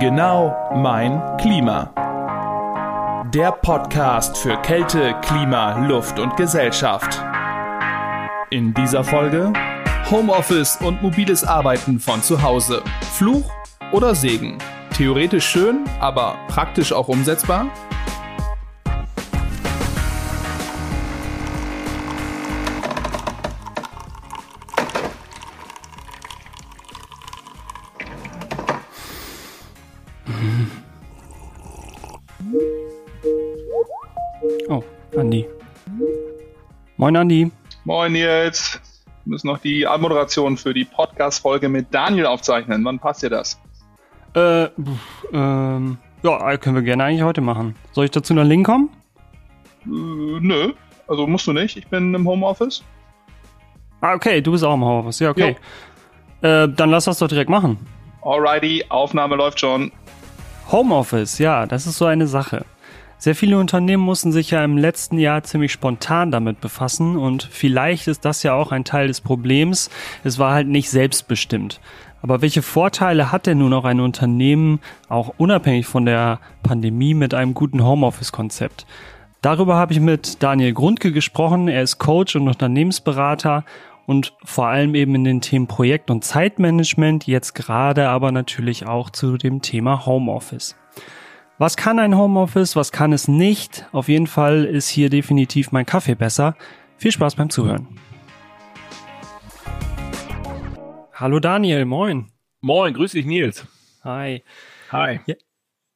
Genau mein Klima. Der Podcast für Kälte, Klima, Luft und Gesellschaft. In dieser Folge Homeoffice und mobiles Arbeiten von zu Hause. Fluch oder Segen? Theoretisch schön, aber praktisch auch umsetzbar? Moin, Andi. Moin, Nils. Wir müssen noch die Anmoderation für die Podcast-Folge mit Daniel aufzeichnen. Wann passt dir das? Äh, pf, ähm, ja, können wir gerne eigentlich heute machen. Soll ich dazu nach Link kommen? Äh, nö, also musst du nicht. Ich bin im Homeoffice. Ah, okay, du bist auch im Homeoffice. Ja, okay. Äh, dann lass das doch direkt machen. Alrighty, Aufnahme läuft schon. Homeoffice, ja, das ist so eine Sache. Sehr viele Unternehmen mussten sich ja im letzten Jahr ziemlich spontan damit befassen und vielleicht ist das ja auch ein Teil des Problems. Es war halt nicht selbstbestimmt. Aber welche Vorteile hat denn nun auch ein Unternehmen, auch unabhängig von der Pandemie, mit einem guten Homeoffice-Konzept? Darüber habe ich mit Daniel Grundke gesprochen. Er ist Coach und Unternehmensberater und vor allem eben in den Themen Projekt- und Zeitmanagement, jetzt gerade aber natürlich auch zu dem Thema Homeoffice. Was kann ein Homeoffice, was kann es nicht? Auf jeden Fall ist hier definitiv mein Kaffee besser. Viel Spaß beim Zuhören. Hallo Daniel, moin. Moin, grüß dich Nils. Hi. Hi.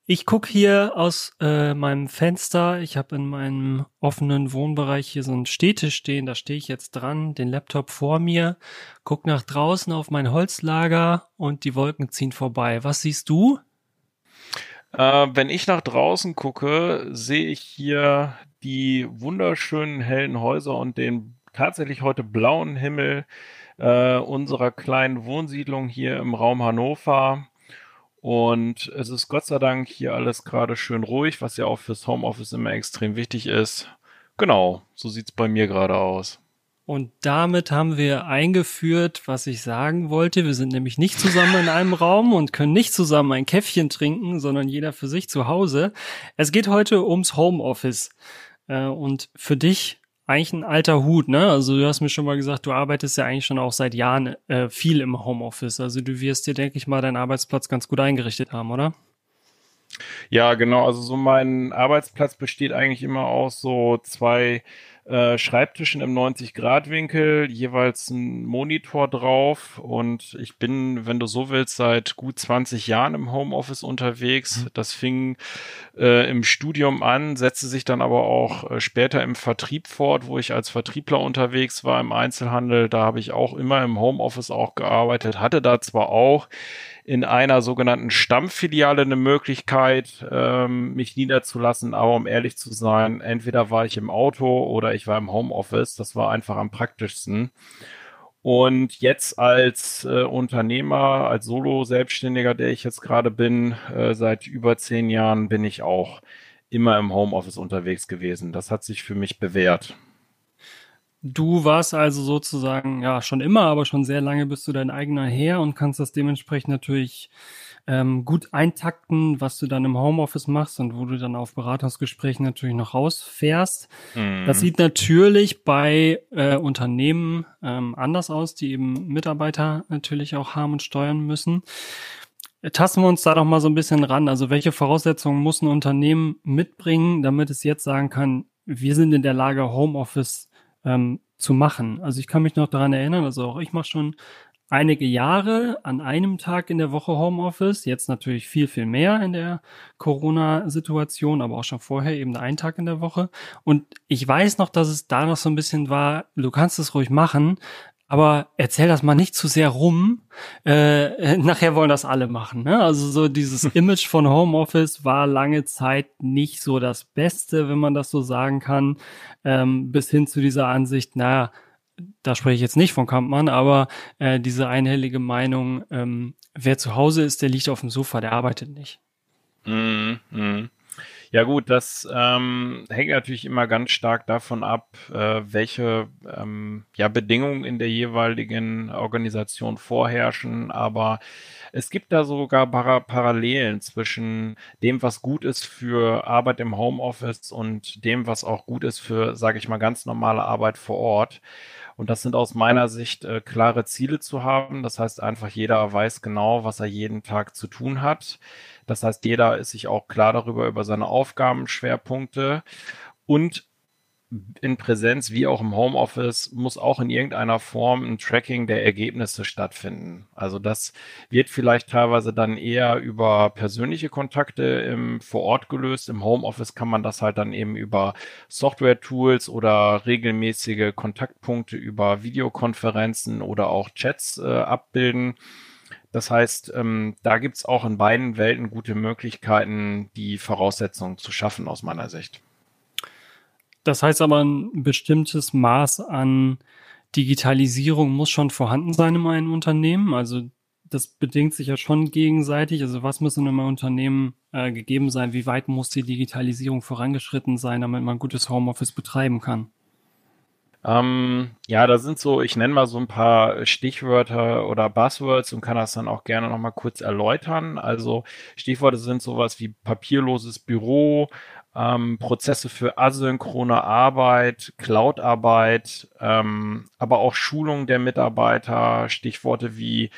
Ich gucke hier aus äh, meinem Fenster. Ich habe in meinem offenen Wohnbereich hier so ein Städtisch stehen. Da stehe ich jetzt dran, den Laptop vor mir, guck nach draußen auf mein Holzlager und die Wolken ziehen vorbei. Was siehst du? Äh, wenn ich nach draußen gucke, sehe ich hier die wunderschönen hellen Häuser und den tatsächlich heute blauen Himmel äh, unserer kleinen Wohnsiedlung hier im Raum Hannover. Und es ist Gott sei Dank hier alles gerade schön ruhig, was ja auch fürs Homeoffice immer extrem wichtig ist. Genau, so sieht's bei mir gerade aus. Und damit haben wir eingeführt, was ich sagen wollte. Wir sind nämlich nicht zusammen in einem Raum und können nicht zusammen ein Käffchen trinken, sondern jeder für sich zu Hause. Es geht heute ums Homeoffice. Äh, und für dich eigentlich ein alter Hut, ne? Also du hast mir schon mal gesagt, du arbeitest ja eigentlich schon auch seit Jahren äh, viel im Homeoffice. Also du wirst dir, denke ich mal, deinen Arbeitsplatz ganz gut eingerichtet haben, oder? Ja, genau. Also so mein Arbeitsplatz besteht eigentlich immer aus so zwei äh, Schreibtischen im 90-Grad-Winkel, jeweils ein Monitor drauf und ich bin, wenn du so willst, seit gut 20 Jahren im Homeoffice unterwegs. Mhm. Das fing äh, im Studium an, setzte sich dann aber auch äh, später im Vertrieb fort, wo ich als Vertriebler unterwegs war im Einzelhandel. Da habe ich auch immer im Homeoffice auch gearbeitet, hatte da zwar auch in einer sogenannten Stammfiliale eine Möglichkeit, ähm, mich niederzulassen. Aber um ehrlich zu sein, entweder war ich im Auto oder ich war im Homeoffice. Das war einfach am praktischsten. Und jetzt als äh, Unternehmer, als Solo-Selbstständiger, der ich jetzt gerade bin, äh, seit über zehn Jahren bin ich auch immer im Homeoffice unterwegs gewesen. Das hat sich für mich bewährt. Du warst also sozusagen, ja, schon immer, aber schon sehr lange bist du dein eigener Herr und kannst das dementsprechend natürlich ähm, gut eintakten, was du dann im Homeoffice machst und wo du dann auf Beratungsgesprächen natürlich noch rausfährst. Mhm. Das sieht natürlich bei äh, Unternehmen ähm, anders aus, die eben Mitarbeiter natürlich auch haben und steuern müssen. Tasten wir uns da doch mal so ein bisschen ran. Also welche Voraussetzungen muss ein Unternehmen mitbringen, damit es jetzt sagen kann, wir sind in der Lage, Homeoffice ähm, zu machen. Also ich kann mich noch daran erinnern, also auch ich mache schon einige Jahre an einem Tag in der Woche Homeoffice, jetzt natürlich viel, viel mehr in der Corona-Situation, aber auch schon vorher eben einen Tag in der Woche. Und ich weiß noch, dass es da noch so ein bisschen war, du kannst es ruhig machen, aber erzähl das mal nicht zu sehr rum. Äh, nachher wollen das alle machen. Ne? Also so dieses Image von Homeoffice war lange Zeit nicht so das Beste, wenn man das so sagen kann, ähm, bis hin zu dieser Ansicht, naja, da spreche ich jetzt nicht von Kampmann, aber äh, diese einhellige Meinung, ähm, wer zu Hause ist, der liegt auf dem Sofa, der arbeitet nicht. Mm, mm. Ja gut, das ähm, hängt natürlich immer ganz stark davon ab, äh, welche ähm, ja, Bedingungen in der jeweiligen Organisation vorherrschen. Aber es gibt da sogar Para Parallelen zwischen dem, was gut ist für Arbeit im Homeoffice und dem, was auch gut ist für, sage ich mal, ganz normale Arbeit vor Ort. Und das sind aus meiner Sicht äh, klare Ziele zu haben. Das heißt einfach, jeder weiß genau, was er jeden Tag zu tun hat. Das heißt, jeder ist sich auch klar darüber, über seine Aufgabenschwerpunkte. Und in Präsenz wie auch im Homeoffice muss auch in irgendeiner Form ein Tracking der Ergebnisse stattfinden. Also das wird vielleicht teilweise dann eher über persönliche Kontakte im, vor Ort gelöst. Im Homeoffice kann man das halt dann eben über Software-Tools oder regelmäßige Kontaktpunkte über Videokonferenzen oder auch Chats äh, abbilden. Das heißt, ähm, da gibt es auch in beiden Welten gute Möglichkeiten, die Voraussetzungen zu schaffen, aus meiner Sicht. Das heißt aber, ein bestimmtes Maß an Digitalisierung muss schon vorhanden sein in einem Unternehmen. Also das bedingt sich ja schon gegenseitig. Also was muss in einem Unternehmen äh, gegeben sein? Wie weit muss die Digitalisierung vorangeschritten sein, damit man gutes Homeoffice betreiben kann? Ähm, ja, da sind so, ich nenne mal so ein paar Stichwörter oder Buzzwords und kann das dann auch gerne nochmal kurz erläutern. Also Stichworte sind sowas wie papierloses Büro, ähm, Prozesse für asynchrone Arbeit, Cloud-Arbeit, ähm, aber auch Schulung der Mitarbeiter, Stichworte wie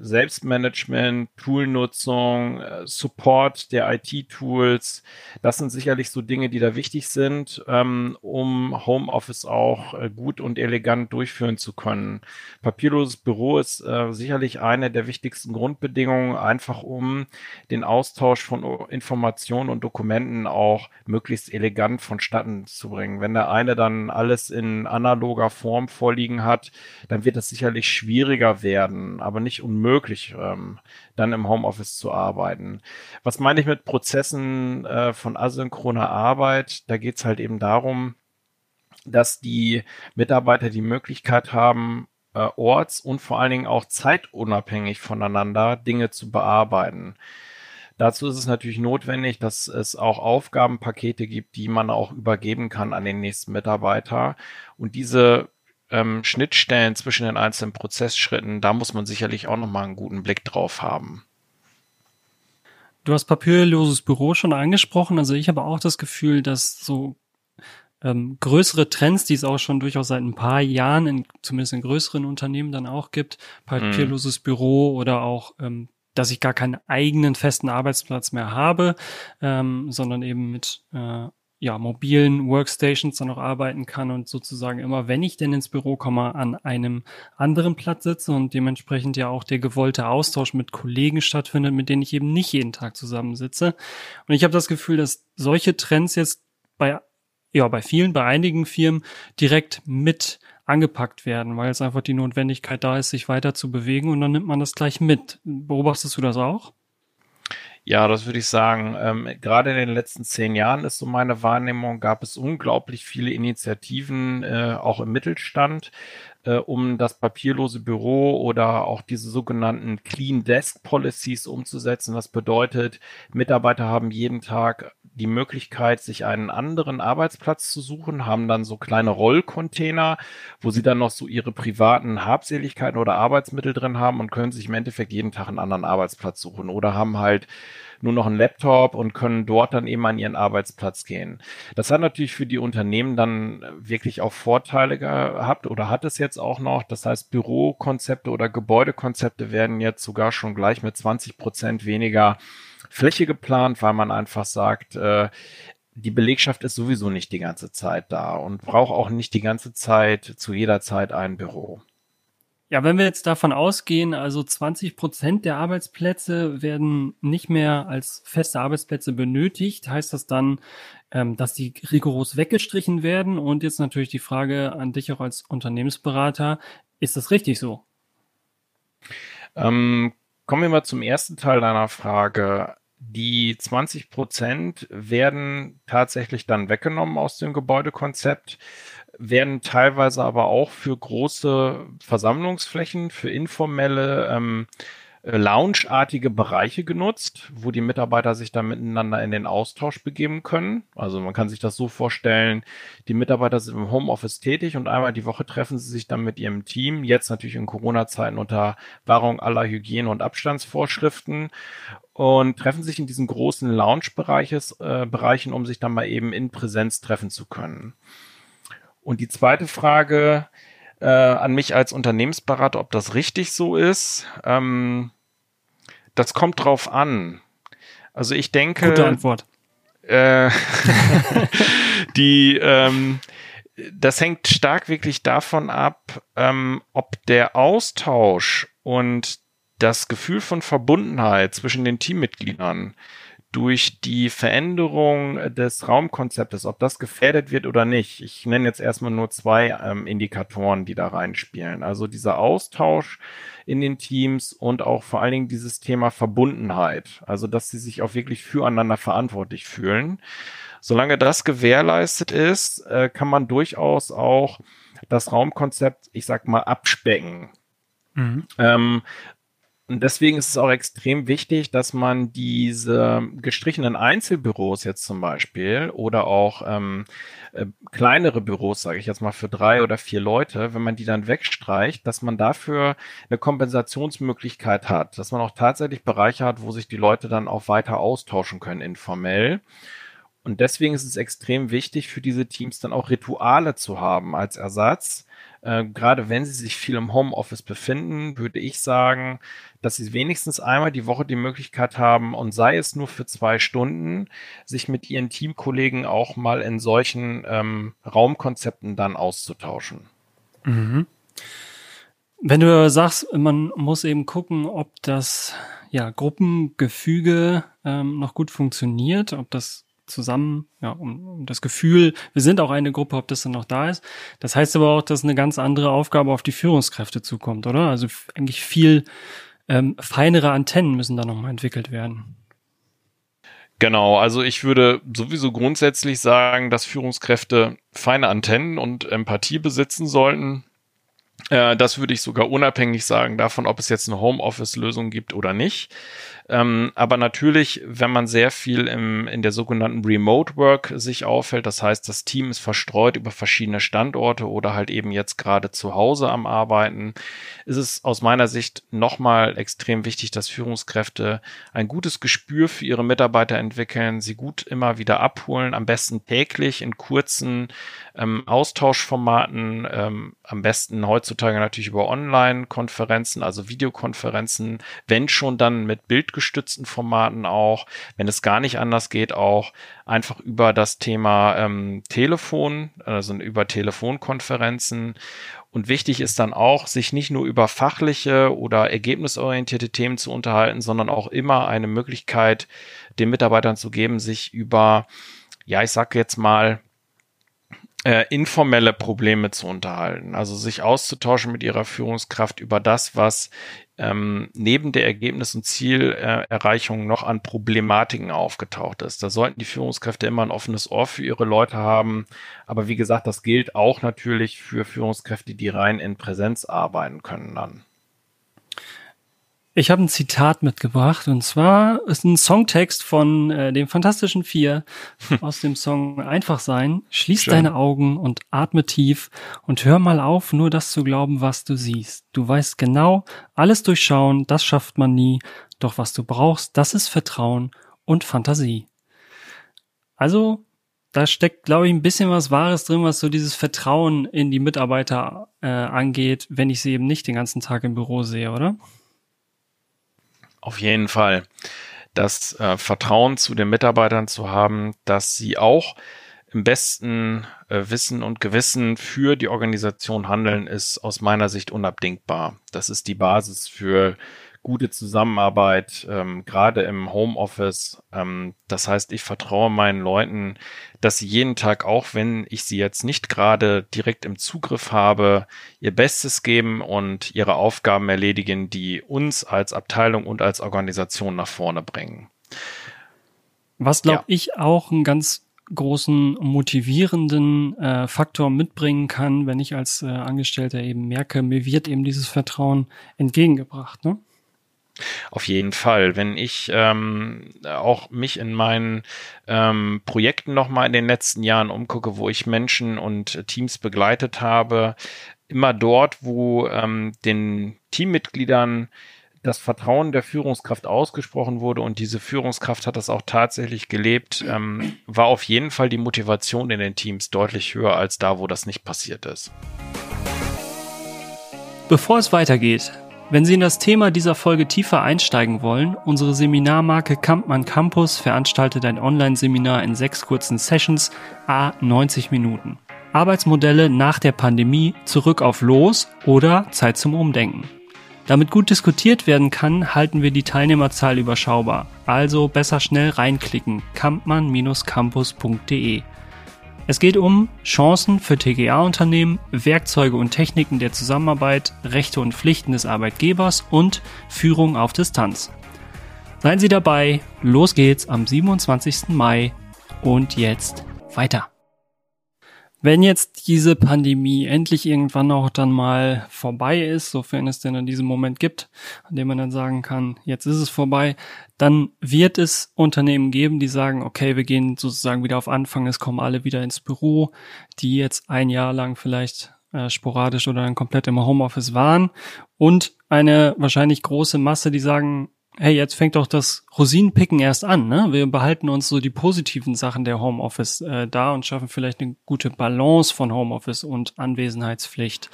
Selbstmanagement, Toolnutzung, äh, Support der IT-Tools. Das sind sicherlich so Dinge, die da wichtig sind, ähm, um Homeoffice auch äh, gut und elegant durchführen zu können. Papierloses Büro ist äh, sicherlich eine der wichtigsten Grundbedingungen, einfach um den Austausch von Informationen und Dokumenten auch möglichst elegant vonstatten zu bringen. Wenn der eine dann alles in analoger Form vorliegen hat, dann wird es sicherlich schwieriger werden, aber nicht unmöglich unmöglich, ähm, dann im Homeoffice zu arbeiten. Was meine ich mit Prozessen äh, von asynchroner Arbeit? Da geht es halt eben darum, dass die Mitarbeiter die Möglichkeit haben, äh, orts- und vor allen Dingen auch zeitunabhängig voneinander Dinge zu bearbeiten. Dazu ist es natürlich notwendig, dass es auch Aufgabenpakete gibt, die man auch übergeben kann an den nächsten Mitarbeiter. Und diese ähm, Schnittstellen zwischen den einzelnen Prozessschritten, da muss man sicherlich auch nochmal einen guten Blick drauf haben. Du hast papierloses Büro schon angesprochen. Also ich habe auch das Gefühl, dass so ähm, größere Trends, die es auch schon durchaus seit ein paar Jahren, in, zumindest in größeren Unternehmen dann auch gibt, papierloses mm. Büro oder auch ähm, dass ich gar keinen eigenen festen Arbeitsplatz mehr habe, ähm, sondern eben mit äh, ja, mobilen Workstations dann auch arbeiten kann und sozusagen immer, wenn ich denn ins Büro komme, an einem anderen Platz sitze und dementsprechend ja auch der gewollte Austausch mit Kollegen stattfindet, mit denen ich eben nicht jeden Tag zusammensitze. Und ich habe das Gefühl, dass solche Trends jetzt bei, ja, bei vielen, bei einigen Firmen direkt mit angepackt werden, weil es einfach die Notwendigkeit da ist, sich weiter zu bewegen und dann nimmt man das gleich mit. Beobachtest du das auch? Ja, das würde ich sagen. Ähm, gerade in den letzten zehn Jahren ist so meine Wahrnehmung, gab es unglaublich viele Initiativen, äh, auch im Mittelstand, äh, um das papierlose Büro oder auch diese sogenannten Clean Desk Policies umzusetzen. Das bedeutet, Mitarbeiter haben jeden Tag die Möglichkeit, sich einen anderen Arbeitsplatz zu suchen, haben dann so kleine Rollcontainer, wo sie dann noch so ihre privaten Habseligkeiten oder Arbeitsmittel drin haben und können sich im Endeffekt jeden Tag einen anderen Arbeitsplatz suchen oder haben halt nur noch einen Laptop und können dort dann eben an ihren Arbeitsplatz gehen. Das hat natürlich für die Unternehmen dann wirklich auch Vorteile gehabt oder hat es jetzt auch noch. Das heißt, Bürokonzepte oder Gebäudekonzepte werden jetzt sogar schon gleich mit 20 Prozent weniger Fläche geplant, weil man einfach sagt, äh, die Belegschaft ist sowieso nicht die ganze Zeit da und braucht auch nicht die ganze Zeit zu jeder Zeit ein Büro. Ja, wenn wir jetzt davon ausgehen, also 20 Prozent der Arbeitsplätze werden nicht mehr als feste Arbeitsplätze benötigt, heißt das dann, ähm, dass die rigoros weggestrichen werden? Und jetzt natürlich die Frage an dich auch als Unternehmensberater, ist das richtig so? Ähm, kommen wir mal zum ersten Teil deiner Frage. Die 20 Prozent werden tatsächlich dann weggenommen aus dem Gebäudekonzept, werden teilweise aber auch für große Versammlungsflächen, für informelle ähm, äh, Lounge-artige Bereiche genutzt, wo die Mitarbeiter sich dann miteinander in den Austausch begeben können. Also man kann sich das so vorstellen, die Mitarbeiter sind im Homeoffice tätig und einmal die Woche treffen sie sich dann mit ihrem Team, jetzt natürlich in Corona-Zeiten unter Wahrung aller Hygiene- und Abstandsvorschriften und treffen sich in diesen großen Lounge-Bereichen, äh, um sich dann mal eben in Präsenz treffen zu können. Und die zweite Frage, äh, an mich als Unternehmensberater, ob das richtig so ist. Ähm, das kommt drauf an. Also ich denke. Gute Antwort. Äh, die, ähm, das hängt stark wirklich davon ab, ähm, ob der Austausch und das Gefühl von Verbundenheit zwischen den Teammitgliedern durch die Veränderung des Raumkonzeptes, ob das gefährdet wird oder nicht. Ich nenne jetzt erstmal nur zwei ähm, Indikatoren, die da reinspielen. Also dieser Austausch in den Teams und auch vor allen Dingen dieses Thema Verbundenheit. Also, dass sie sich auch wirklich füreinander verantwortlich fühlen. Solange das gewährleistet ist, äh, kann man durchaus auch das Raumkonzept, ich sag mal, abspecken. Mhm. Ähm, und deswegen ist es auch extrem wichtig, dass man diese gestrichenen Einzelbüros jetzt zum Beispiel oder auch ähm, äh, kleinere Büros, sage ich jetzt mal für drei oder vier Leute, wenn man die dann wegstreicht, dass man dafür eine Kompensationsmöglichkeit hat, dass man auch tatsächlich Bereiche hat, wo sich die Leute dann auch weiter austauschen können informell. Und deswegen ist es extrem wichtig für diese Teams dann auch Rituale zu haben als Ersatz, äh, gerade wenn sie sich viel im Homeoffice befinden, würde ich sagen, dass sie wenigstens einmal die Woche die Möglichkeit haben und sei es nur für zwei Stunden, sich mit ihren Teamkollegen auch mal in solchen ähm, Raumkonzepten dann auszutauschen. Mhm. Wenn du sagst, man muss eben gucken, ob das ja, Gruppengefüge ähm, noch gut funktioniert, ob das zusammen, ja, um, um das Gefühl, wir sind auch eine Gruppe, ob das dann noch da ist. Das heißt aber auch, dass eine ganz andere Aufgabe auf die Führungskräfte zukommt, oder? Also eigentlich viel ähm, feinere Antennen müssen da nochmal entwickelt werden. Genau, also ich würde sowieso grundsätzlich sagen, dass Führungskräfte feine Antennen und Empathie besitzen sollten. Äh, das würde ich sogar unabhängig sagen davon, ob es jetzt eine Homeoffice-Lösung gibt oder nicht. Ähm, aber natürlich, wenn man sehr viel im, in der sogenannten Remote Work sich aufhält, das heißt, das Team ist verstreut über verschiedene Standorte oder halt eben jetzt gerade zu Hause am Arbeiten, ist es aus meiner Sicht nochmal extrem wichtig, dass Führungskräfte ein gutes Gespür für ihre Mitarbeiter entwickeln, sie gut immer wieder abholen, am besten täglich in kurzen ähm, Austauschformaten, ähm, am besten heutzutage natürlich über Online-Konferenzen, also Videokonferenzen, wenn schon dann mit Bildgesprächen gestützten Formaten auch, wenn es gar nicht anders geht, auch einfach über das Thema ähm, Telefon, also über Telefonkonferenzen. Und wichtig ist dann auch, sich nicht nur über fachliche oder ergebnisorientierte Themen zu unterhalten, sondern auch immer eine Möglichkeit den Mitarbeitern zu geben, sich über, ja, ich sag jetzt mal, äh, informelle Probleme zu unterhalten, also sich auszutauschen mit ihrer Führungskraft über das, was ähm, neben der Ergebnis- und Zielerreichung noch an Problematiken aufgetaucht ist. Da sollten die Führungskräfte immer ein offenes Ohr für ihre Leute haben. Aber wie gesagt, das gilt auch natürlich für Führungskräfte, die rein in Präsenz arbeiten können dann. Ich habe ein Zitat mitgebracht und zwar ist ein Songtext von äh, dem Fantastischen Vier aus dem Song Einfach sein. Schließ Schön. deine Augen und atme tief und hör mal auf, nur das zu glauben, was du siehst. Du weißt genau, alles durchschauen, das schafft man nie. Doch was du brauchst, das ist Vertrauen und Fantasie. Also, da steckt, glaube ich, ein bisschen was Wahres drin, was so dieses Vertrauen in die Mitarbeiter äh, angeht, wenn ich sie eben nicht den ganzen Tag im Büro sehe, oder? Auf jeden Fall. Das äh, Vertrauen zu den Mitarbeitern zu haben, dass sie auch im besten äh, Wissen und Gewissen für die Organisation handeln, ist aus meiner Sicht unabdingbar. Das ist die Basis für gute Zusammenarbeit, ähm, gerade im Homeoffice. Ähm, das heißt, ich vertraue meinen Leuten, dass sie jeden Tag, auch wenn ich sie jetzt nicht gerade direkt im Zugriff habe, ihr Bestes geben und ihre Aufgaben erledigen, die uns als Abteilung und als Organisation nach vorne bringen. Was glaube ja. ich auch einen ganz großen motivierenden äh, Faktor mitbringen kann, wenn ich als äh, Angestellter eben merke, mir wird eben dieses Vertrauen entgegengebracht. Ne? Auf jeden Fall. Wenn ich ähm, auch mich in meinen ähm, Projekten nochmal in den letzten Jahren umgucke, wo ich Menschen und Teams begleitet habe, immer dort, wo ähm, den Teammitgliedern das Vertrauen der Führungskraft ausgesprochen wurde und diese Führungskraft hat das auch tatsächlich gelebt, ähm, war auf jeden Fall die Motivation in den Teams deutlich höher als da, wo das nicht passiert ist. Bevor es weitergeht, wenn Sie in das Thema dieser Folge tiefer einsteigen wollen, unsere Seminarmarke Kampmann Campus veranstaltet ein Online-Seminar in sechs kurzen Sessions, a 90 Minuten. Arbeitsmodelle nach der Pandemie, zurück auf Los oder Zeit zum Umdenken. Damit gut diskutiert werden kann, halten wir die Teilnehmerzahl überschaubar. Also besser schnell reinklicken. kampmann-campus.de. Es geht um Chancen für TGA-Unternehmen, Werkzeuge und Techniken der Zusammenarbeit, Rechte und Pflichten des Arbeitgebers und Führung auf Distanz. Seien Sie dabei, los geht's am 27. Mai und jetzt weiter. Wenn jetzt diese Pandemie endlich irgendwann auch dann mal vorbei ist, sofern es denn in diesem Moment gibt, an dem man dann sagen kann, jetzt ist es vorbei, dann wird es Unternehmen geben, die sagen, okay, wir gehen sozusagen wieder auf Anfang, es kommen alle wieder ins Büro, die jetzt ein Jahr lang vielleicht äh, sporadisch oder dann komplett im Homeoffice waren. Und eine wahrscheinlich große Masse, die sagen, hey, jetzt fängt doch das Rosinenpicken erst an, ne? Wir behalten uns so die positiven Sachen der Homeoffice äh, da und schaffen vielleicht eine gute Balance von Homeoffice und Anwesenheitspflicht.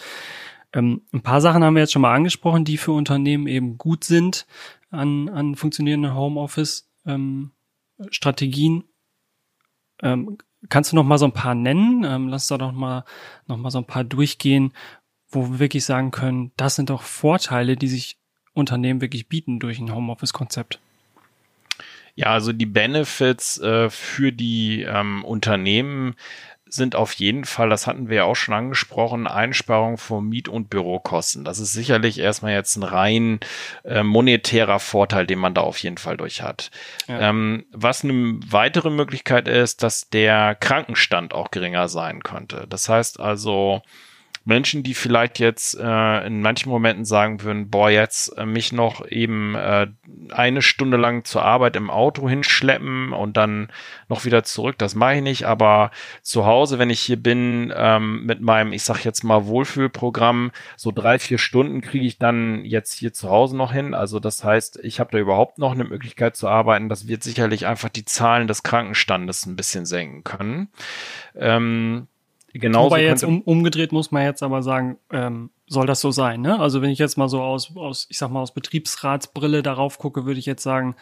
Ähm, ein paar Sachen haben wir jetzt schon mal angesprochen, die für Unternehmen eben gut sind an, an funktionierenden Homeoffice-Strategien. Ähm, ähm, kannst du noch mal so ein paar nennen? Ähm, lass da doch mal noch mal so ein paar durchgehen, wo wir wirklich sagen können, das sind doch Vorteile, die sich Unternehmen wirklich bieten durch ein Homeoffice-Konzept? Ja, also die Benefits äh, für die ähm, Unternehmen sind auf jeden Fall, das hatten wir ja auch schon angesprochen, Einsparung von Miet- und Bürokosten. Das ist sicherlich erstmal jetzt ein rein äh, monetärer Vorteil, den man da auf jeden Fall durch hat. Ja. Ähm, was eine weitere Möglichkeit ist, dass der Krankenstand auch geringer sein könnte. Das heißt also, Menschen, die vielleicht jetzt äh, in manchen Momenten sagen würden, boah, jetzt äh, mich noch eben äh, eine Stunde lang zur Arbeit im Auto hinschleppen und dann noch wieder zurück, das mache ich nicht. Aber zu Hause, wenn ich hier bin, ähm, mit meinem, ich sag jetzt mal, Wohlfühlprogramm, so drei, vier Stunden kriege ich dann jetzt hier zu Hause noch hin. Also das heißt, ich habe da überhaupt noch eine Möglichkeit zu arbeiten. Das wird sicherlich einfach die Zahlen des Krankenstandes ein bisschen senken können. Ähm, Genauso Wobei jetzt um, umgedreht muss man jetzt aber sagen, ähm, soll das so sein, ne? Also wenn ich jetzt mal so aus, aus, ich sag mal, aus Betriebsratsbrille darauf gucke, würde ich jetzt sagen,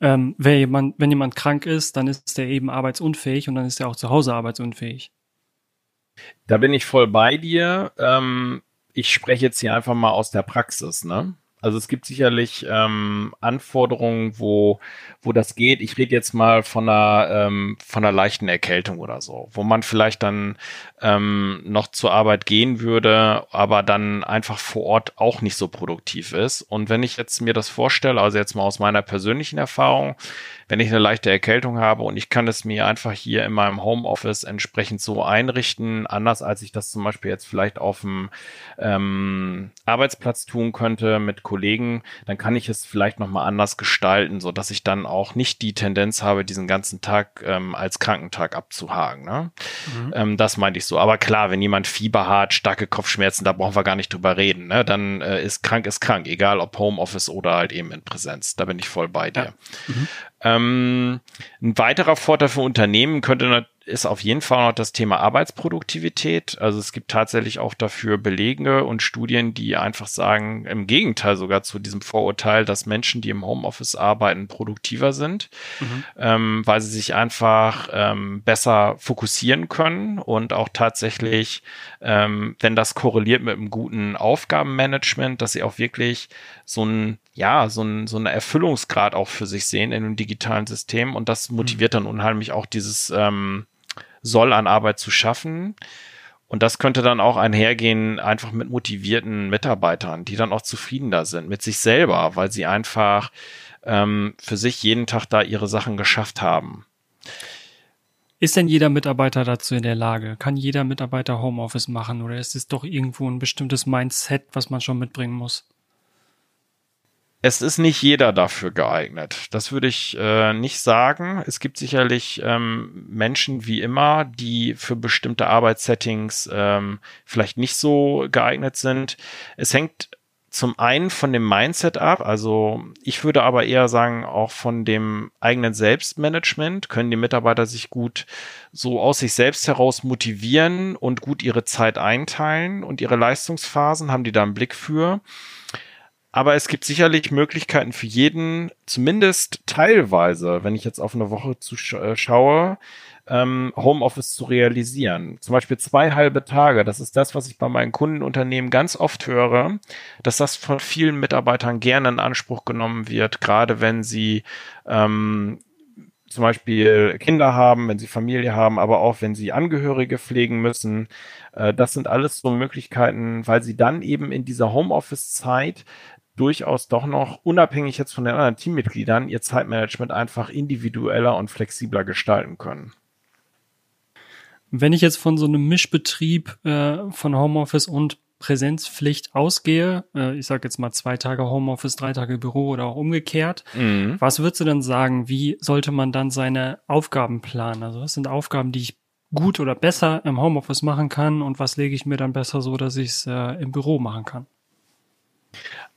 ähm, wer jemand, wenn jemand krank ist, dann ist der eben arbeitsunfähig und dann ist er auch zu Hause arbeitsunfähig. Da bin ich voll bei dir. Ähm, ich spreche jetzt hier einfach mal aus der Praxis, ne? Also es gibt sicherlich ähm, Anforderungen, wo, wo das geht. Ich rede jetzt mal von einer, ähm, von einer leichten Erkältung oder so, wo man vielleicht dann ähm, noch zur Arbeit gehen würde, aber dann einfach vor Ort auch nicht so produktiv ist. Und wenn ich jetzt mir das vorstelle, also jetzt mal aus meiner persönlichen Erfahrung, wenn ich eine leichte Erkältung habe und ich kann es mir einfach hier in meinem Homeoffice entsprechend so einrichten, anders als ich das zum Beispiel jetzt vielleicht auf dem ähm, Arbeitsplatz tun könnte mit Kollegen, dann kann ich es vielleicht nochmal anders gestalten, so dass ich dann auch nicht die Tendenz habe, diesen ganzen Tag ähm, als Krankentag abzuhaken. Ne? Mhm. Ähm, das meinte ich so. Aber klar, wenn jemand Fieber hat, starke Kopfschmerzen, da brauchen wir gar nicht drüber reden. Ne? Dann äh, ist krank, ist krank, egal ob Homeoffice oder halt eben in Präsenz. Da bin ich voll bei dir. Ja. Mhm. Ähm, ein weiterer Vorteil für Unternehmen könnte ist auf jeden Fall noch das Thema Arbeitsproduktivität. Also es gibt tatsächlich auch dafür Belege und Studien, die einfach sagen, im Gegenteil sogar zu diesem Vorurteil, dass Menschen, die im Homeoffice arbeiten, produktiver sind, mhm. ähm, weil sie sich einfach ähm, besser fokussieren können und auch tatsächlich, ähm, wenn das korreliert mit einem guten Aufgabenmanagement, dass sie auch wirklich so ein ja, so ein, so eine Erfüllungsgrad auch für sich sehen in einem digitalen System und das motiviert dann unheimlich auch dieses ähm, Soll an Arbeit zu schaffen. Und das könnte dann auch einhergehen, einfach mit motivierten Mitarbeitern, die dann auch zufriedener sind mit sich selber, weil sie einfach ähm, für sich jeden Tag da ihre Sachen geschafft haben. Ist denn jeder Mitarbeiter dazu in der Lage? Kann jeder Mitarbeiter Homeoffice machen oder ist es doch irgendwo ein bestimmtes Mindset, was man schon mitbringen muss? Es ist nicht jeder dafür geeignet. Das würde ich äh, nicht sagen. Es gibt sicherlich ähm, Menschen wie immer, die für bestimmte Arbeitssettings ähm, vielleicht nicht so geeignet sind. Es hängt zum einen von dem Mindset ab, also ich würde aber eher sagen, auch von dem eigenen Selbstmanagement können die Mitarbeiter sich gut so aus sich selbst heraus motivieren und gut ihre Zeit einteilen und ihre Leistungsphasen haben die da einen Blick für. Aber es gibt sicherlich Möglichkeiten für jeden, zumindest teilweise, wenn ich jetzt auf eine Woche zuschaue, ähm, Homeoffice zu realisieren. Zum Beispiel zwei halbe Tage. Das ist das, was ich bei meinen Kundenunternehmen ganz oft höre, dass das von vielen Mitarbeitern gerne in Anspruch genommen wird, gerade wenn sie ähm, zum Beispiel Kinder haben, wenn sie Familie haben, aber auch wenn sie Angehörige pflegen müssen. Äh, das sind alles so Möglichkeiten, weil sie dann eben in dieser Homeoffice-Zeit durchaus doch noch, unabhängig jetzt von den anderen Teammitgliedern, ihr Zeitmanagement einfach individueller und flexibler gestalten können. Wenn ich jetzt von so einem Mischbetrieb äh, von Homeoffice und Präsenzpflicht ausgehe, äh, ich sage jetzt mal zwei Tage Homeoffice, drei Tage Büro oder auch umgekehrt, mhm. was würdest du denn sagen, wie sollte man dann seine Aufgaben planen? Also was sind Aufgaben, die ich gut oder besser im Homeoffice machen kann und was lege ich mir dann besser so, dass ich es äh, im Büro machen kann?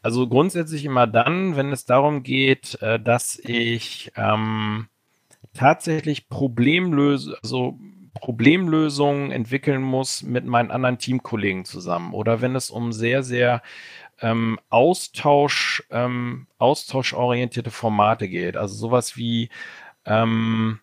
Also grundsätzlich immer dann, wenn es darum geht, äh, dass ich ähm, tatsächlich Problemlöse, also Problemlösungen entwickeln muss mit meinen anderen Teamkollegen zusammen oder wenn es um sehr, sehr ähm, Austausch, ähm, austauschorientierte Formate geht. Also sowas wie ähm,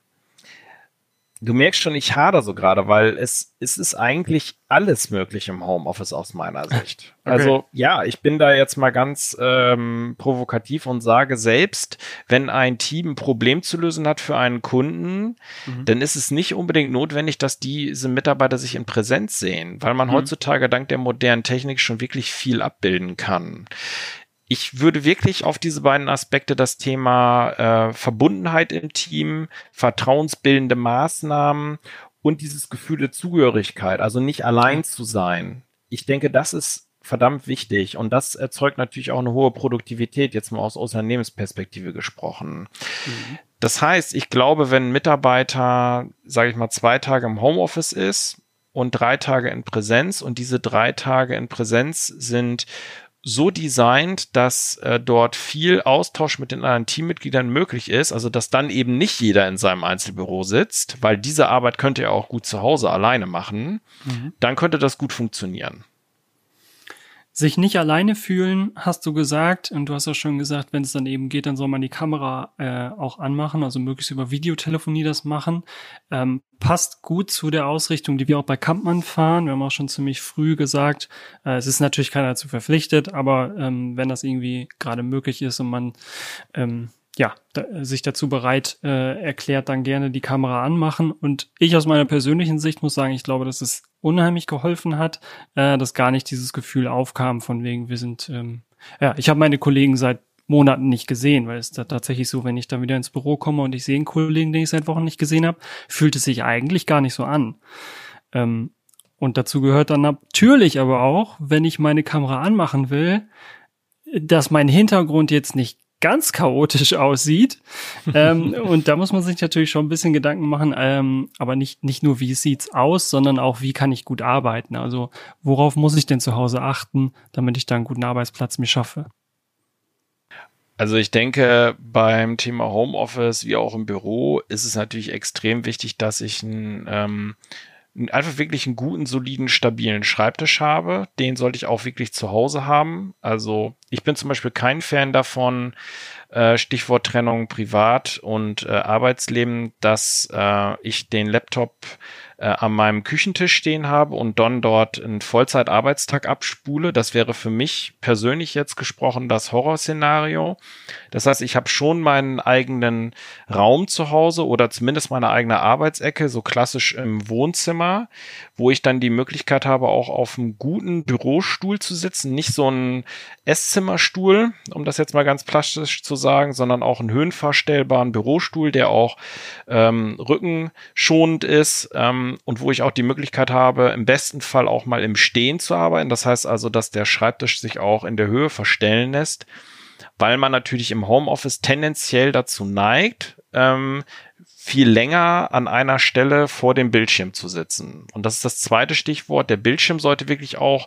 Du merkst schon, ich hader so gerade, weil es, es ist eigentlich alles möglich im Homeoffice aus meiner Sicht. Okay. Also ja, ich bin da jetzt mal ganz ähm, provokativ und sage selbst, wenn ein Team ein Problem zu lösen hat für einen Kunden, mhm. dann ist es nicht unbedingt notwendig, dass diese Mitarbeiter sich in Präsenz sehen, weil man mhm. heutzutage dank der modernen Technik schon wirklich viel abbilden kann ich würde wirklich auf diese beiden Aspekte das Thema äh, Verbundenheit im Team, vertrauensbildende Maßnahmen und dieses Gefühl der Zugehörigkeit, also nicht allein zu sein. Ich denke, das ist verdammt wichtig und das erzeugt natürlich auch eine hohe Produktivität, jetzt mal aus Unternehmensperspektive gesprochen. Mhm. Das heißt, ich glaube, wenn ein Mitarbeiter, sage ich mal, zwei Tage im Homeoffice ist und drei Tage in Präsenz und diese drei Tage in Präsenz sind so designt, dass äh, dort viel Austausch mit den anderen Teammitgliedern möglich ist, also dass dann eben nicht jeder in seinem Einzelbüro sitzt, weil diese Arbeit könnte er auch gut zu Hause alleine machen, mhm. dann könnte das gut funktionieren. Sich nicht alleine fühlen, hast du gesagt, und du hast auch schon gesagt, wenn es dann eben geht, dann soll man die Kamera äh, auch anmachen, also möglichst über Videotelefonie das machen. Ähm, passt gut zu der Ausrichtung, die wir auch bei Kampmann fahren. Wir haben auch schon ziemlich früh gesagt, äh, es ist natürlich keiner dazu verpflichtet, aber ähm, wenn das irgendwie gerade möglich ist und man ähm, ja, da, sich dazu bereit äh, erklärt, dann gerne die Kamera anmachen. Und ich aus meiner persönlichen Sicht muss sagen, ich glaube, dass es unheimlich geholfen hat, äh, dass gar nicht dieses Gefühl aufkam von wegen, wir sind, ähm, ja, ich habe meine Kollegen seit Monaten nicht gesehen, weil es ist tatsächlich so, wenn ich dann wieder ins Büro komme und ich sehe einen Kollegen, den ich seit Wochen nicht gesehen habe, fühlt es sich eigentlich gar nicht so an. Ähm, und dazu gehört dann natürlich aber auch, wenn ich meine Kamera anmachen will, dass mein Hintergrund jetzt nicht ganz chaotisch aussieht. ähm, und da muss man sich natürlich schon ein bisschen Gedanken machen, ähm, aber nicht, nicht nur, wie sieht's aus, sondern auch, wie kann ich gut arbeiten? Also, worauf muss ich denn zu Hause achten, damit ich da einen guten Arbeitsplatz mir schaffe? Also ich denke, beim Thema Homeoffice wie auch im Büro ist es natürlich extrem wichtig, dass ich ein ähm, einfach wirklich einen guten, soliden, stabilen Schreibtisch habe. Den sollte ich auch wirklich zu Hause haben. Also ich bin zum Beispiel kein Fan davon, äh, Stichwort Trennung Privat und äh, Arbeitsleben, dass äh, ich den Laptop äh, an meinem Küchentisch stehen habe und dann dort einen Vollzeitarbeitstag abspule. Das wäre für mich persönlich jetzt gesprochen das Horrorszenario. Das heißt, ich habe schon meinen eigenen Raum zu Hause oder zumindest meine eigene Arbeitsecke, so klassisch im Wohnzimmer, wo ich dann die Möglichkeit habe, auch auf einem guten Bürostuhl zu sitzen. Nicht so ein Esszimmerstuhl, um das jetzt mal ganz plastisch zu sagen, sondern auch einen höhenverstellbaren Bürostuhl, der auch ähm, rückenschonend ist. Ähm, und wo ich auch die Möglichkeit habe, im besten Fall auch mal im Stehen zu arbeiten. Das heißt also, dass der Schreibtisch sich auch in der Höhe verstellen lässt. weil man natürlich im Homeoffice tendenziell dazu neigt, ähm, viel länger an einer Stelle vor dem Bildschirm zu sitzen. Und das ist das zweite Stichwort. Der Bildschirm sollte wirklich auch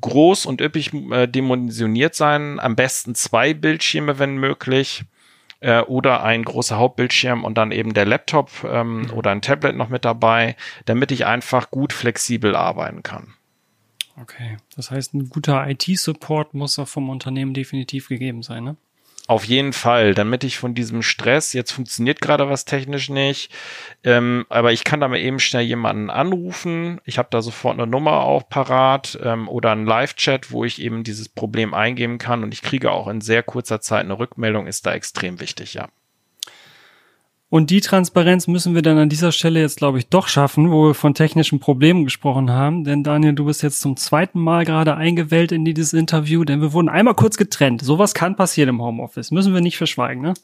groß und üppig äh, dimensioniert sein. Am besten zwei Bildschirme, wenn möglich. Äh, oder ein großer Hauptbildschirm und dann eben der Laptop ähm, mhm. oder ein Tablet noch mit dabei, damit ich einfach gut flexibel arbeiten kann. Okay, das heißt, ein guter IT-Support muss auch vom Unternehmen definitiv gegeben sein, ne? Auf jeden Fall, damit ich von diesem Stress, jetzt funktioniert gerade was technisch nicht, ähm, aber ich kann da mal eben schnell jemanden anrufen. Ich habe da sofort eine Nummer auch parat ähm, oder einen Live-Chat, wo ich eben dieses Problem eingeben kann und ich kriege auch in sehr kurzer Zeit eine Rückmeldung, ist da extrem wichtig, ja. Und die Transparenz müssen wir dann an dieser Stelle jetzt, glaube ich, doch schaffen, wo wir von technischen Problemen gesprochen haben. Denn Daniel, du bist jetzt zum zweiten Mal gerade eingewählt in dieses Interview, denn wir wurden einmal kurz getrennt. Sowas kann passieren im Homeoffice. Müssen wir nicht verschweigen, ne?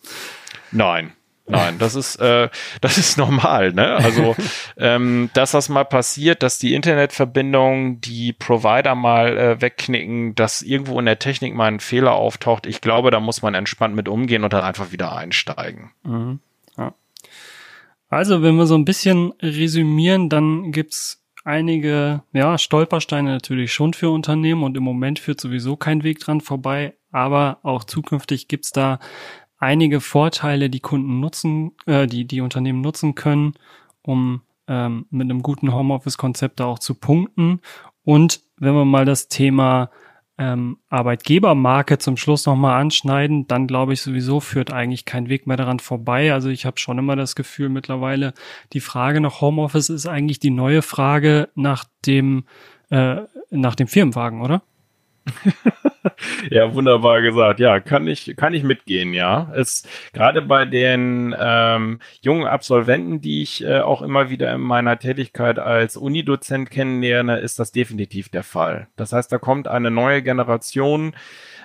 Nein. Nein, das ist äh, das ist normal, ne? Also ähm, dass das mal passiert, dass die Internetverbindung, die Provider mal äh, wegknicken, dass irgendwo in der Technik mal ein Fehler auftaucht. Ich glaube, da muss man entspannt mit umgehen und dann einfach wieder einsteigen. Mhm. Also, wenn wir so ein bisschen resümieren, dann gibt's einige ja, Stolpersteine natürlich schon für Unternehmen und im Moment führt sowieso kein Weg dran vorbei, aber auch zukünftig gibt's da einige Vorteile, die Kunden nutzen, äh, die die Unternehmen nutzen können, um ähm, mit einem guten Homeoffice-Konzept da auch zu punkten. Und wenn wir mal das Thema ähm, Arbeitgebermarke zum Schluss nochmal anschneiden, dann glaube ich sowieso führt eigentlich kein Weg mehr daran vorbei. Also ich habe schon immer das Gefühl mittlerweile, die Frage nach Homeoffice ist eigentlich die neue Frage nach dem, äh, nach dem Firmenwagen, oder? ja, wunderbar gesagt. Ja, kann ich, kann ich mitgehen, ja. Es, gerade bei den ähm, jungen Absolventen, die ich äh, auch immer wieder in meiner Tätigkeit als Unidozent kennenlerne, ist das definitiv der Fall. Das heißt, da kommt eine neue Generation,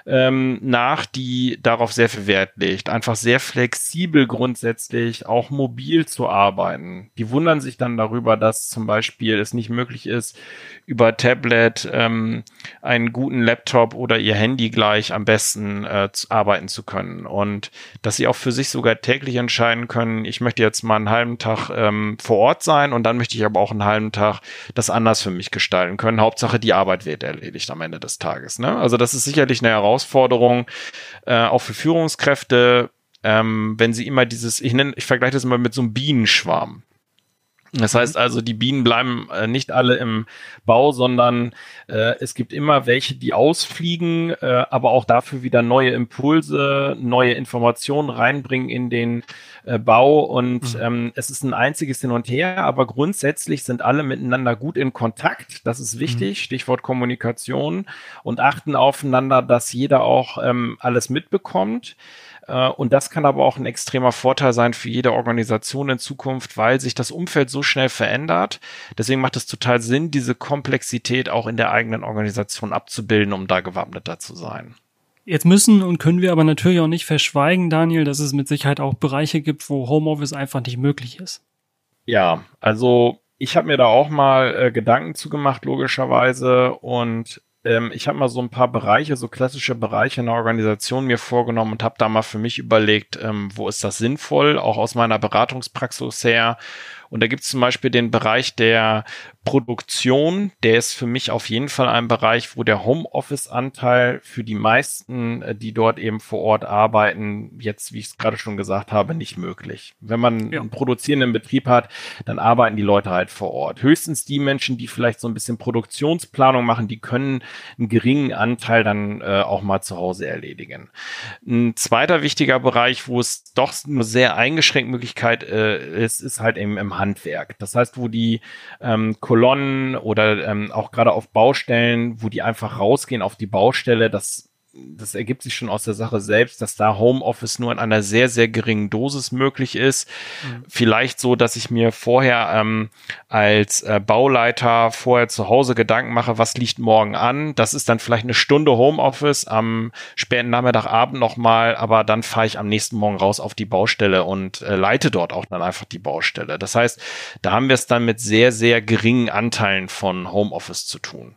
ähm, nach, die darauf sehr viel Wert legt. Einfach sehr flexibel grundsätzlich, auch mobil zu arbeiten. Die wundern sich dann darüber, dass zum Beispiel es nicht möglich ist, über Tablet ähm, einen guten Laptop oder ihr Handy gleich am besten äh, arbeiten zu können. Und dass sie auch für sich sogar täglich entscheiden können, ich möchte jetzt mal einen halben Tag ähm, vor Ort sein und dann möchte ich aber auch einen halben Tag das anders für mich gestalten können. Hauptsache die Arbeit wird erledigt am Ende des Tages. Ne? Also das ist sicherlich eine Herausforderung Herausforderung, äh, auch für Führungskräfte, ähm, wenn sie immer dieses, ich nenne, ich vergleiche das immer mit so einem Bienenschwarm. Das heißt also, die Bienen bleiben äh, nicht alle im Bau, sondern äh, es gibt immer welche, die ausfliegen, äh, aber auch dafür wieder neue Impulse, neue Informationen reinbringen in den äh, Bau. Und mhm. ähm, es ist ein einziges Hin und Her, aber grundsätzlich sind alle miteinander gut in Kontakt. Das ist wichtig, mhm. Stichwort Kommunikation und achten aufeinander, dass jeder auch ähm, alles mitbekommt. Äh, und das kann aber auch ein extremer Vorteil sein für jede Organisation in Zukunft, weil sich das Umfeld so schnell verändert. Deswegen macht es total Sinn, diese Komplexität auch in der eigenen Organisation abzubilden, um da gewappneter zu sein. Jetzt müssen und können wir aber natürlich auch nicht verschweigen, Daniel, dass es mit Sicherheit auch Bereiche gibt, wo Homeoffice einfach nicht möglich ist. Ja, also ich habe mir da auch mal äh, Gedanken zugemacht, logischerweise. Und ähm, ich habe mal so ein paar Bereiche, so klassische Bereiche in der Organisation mir vorgenommen und habe da mal für mich überlegt, ähm, wo ist das sinnvoll, auch aus meiner Beratungspraxis her und da gibt es zum Beispiel den Bereich der Produktion, der ist für mich auf jeden Fall ein Bereich, wo der Homeoffice-Anteil für die meisten, äh, die dort eben vor Ort arbeiten, jetzt, wie ich es gerade schon gesagt habe, nicht möglich. Wenn man ja. einen produzierenden Betrieb hat, dann arbeiten die Leute halt vor Ort. Höchstens die Menschen, die vielleicht so ein bisschen Produktionsplanung machen, die können einen geringen Anteil dann äh, auch mal zu Hause erledigen. Ein zweiter wichtiger Bereich, wo es doch eine sehr eingeschränkte Möglichkeit äh, ist, ist halt eben im Handwerk. Das heißt, wo die ähm, Kolonnen oder ähm, auch gerade auf Baustellen, wo die einfach rausgehen auf die Baustelle, das das ergibt sich schon aus der Sache selbst, dass da Homeoffice nur in einer sehr, sehr geringen Dosis möglich ist. Mhm. Vielleicht so, dass ich mir vorher ähm, als äh, Bauleiter vorher zu Hause Gedanken mache, was liegt morgen an. Das ist dann vielleicht eine Stunde Homeoffice am späten Nachmittagabend nochmal, aber dann fahre ich am nächsten Morgen raus auf die Baustelle und äh, leite dort auch dann einfach die Baustelle. Das heißt, da haben wir es dann mit sehr, sehr geringen Anteilen von Homeoffice zu tun.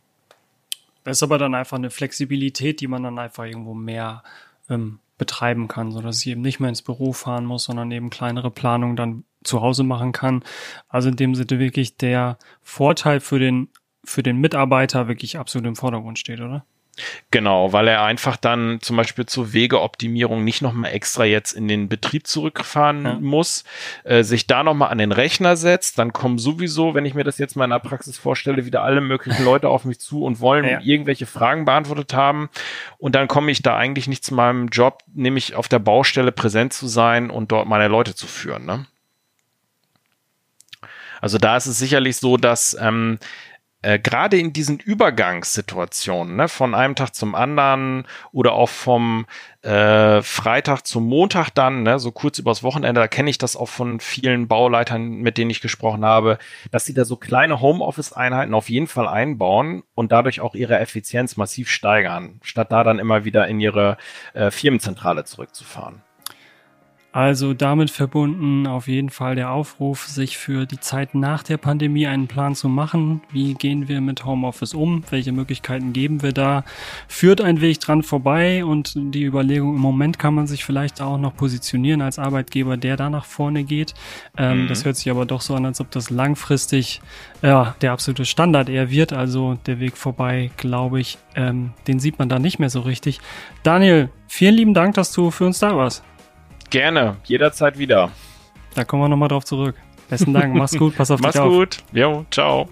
Das ist aber dann einfach eine Flexibilität, die man dann einfach irgendwo mehr ähm, betreiben kann, so dass ich eben nicht mehr ins Büro fahren muss, sondern eben kleinere Planungen dann zu Hause machen kann. Also in dem Sinne wirklich der Vorteil für den für den Mitarbeiter wirklich absolut im Vordergrund steht, oder? Genau, weil er einfach dann zum Beispiel zur Wegeoptimierung nicht nochmal extra jetzt in den Betrieb zurückfahren ja. muss, äh, sich da nochmal an den Rechner setzt, dann kommen sowieso, wenn ich mir das jetzt mal in der Praxis vorstelle, wieder alle möglichen Leute auf mich zu und wollen ja. irgendwelche Fragen beantwortet haben und dann komme ich da eigentlich nicht zu meinem Job, nämlich auf der Baustelle präsent zu sein und dort meine Leute zu führen. Ne? Also da ist es sicherlich so, dass ähm, äh, gerade in diesen Übergangssituationen, ne, von einem Tag zum anderen oder auch vom äh, Freitag zum Montag dann, ne, so kurz übers Wochenende, da kenne ich das auch von vielen Bauleitern, mit denen ich gesprochen habe, dass sie da so kleine Homeoffice-Einheiten auf jeden Fall einbauen und dadurch auch ihre Effizienz massiv steigern, statt da dann immer wieder in ihre äh, Firmenzentrale zurückzufahren. Also damit verbunden auf jeden Fall der Aufruf, sich für die Zeit nach der Pandemie einen Plan zu machen. Wie gehen wir mit Homeoffice um? Welche Möglichkeiten geben wir da? Führt ein Weg dran vorbei und die Überlegung, im Moment kann man sich vielleicht auch noch positionieren als Arbeitgeber, der da nach vorne geht. Ähm, mhm. Das hört sich aber doch so an, als ob das langfristig ja, der absolute Standard eher wird. Also der Weg vorbei, glaube ich, ähm, den sieht man da nicht mehr so richtig. Daniel, vielen lieben Dank, dass du für uns da warst. Gerne, jederzeit wieder. Da kommen wir nochmal drauf zurück. Besten Dank, mach's gut, pass auf dich auf. Mach's gut, jo, ciao.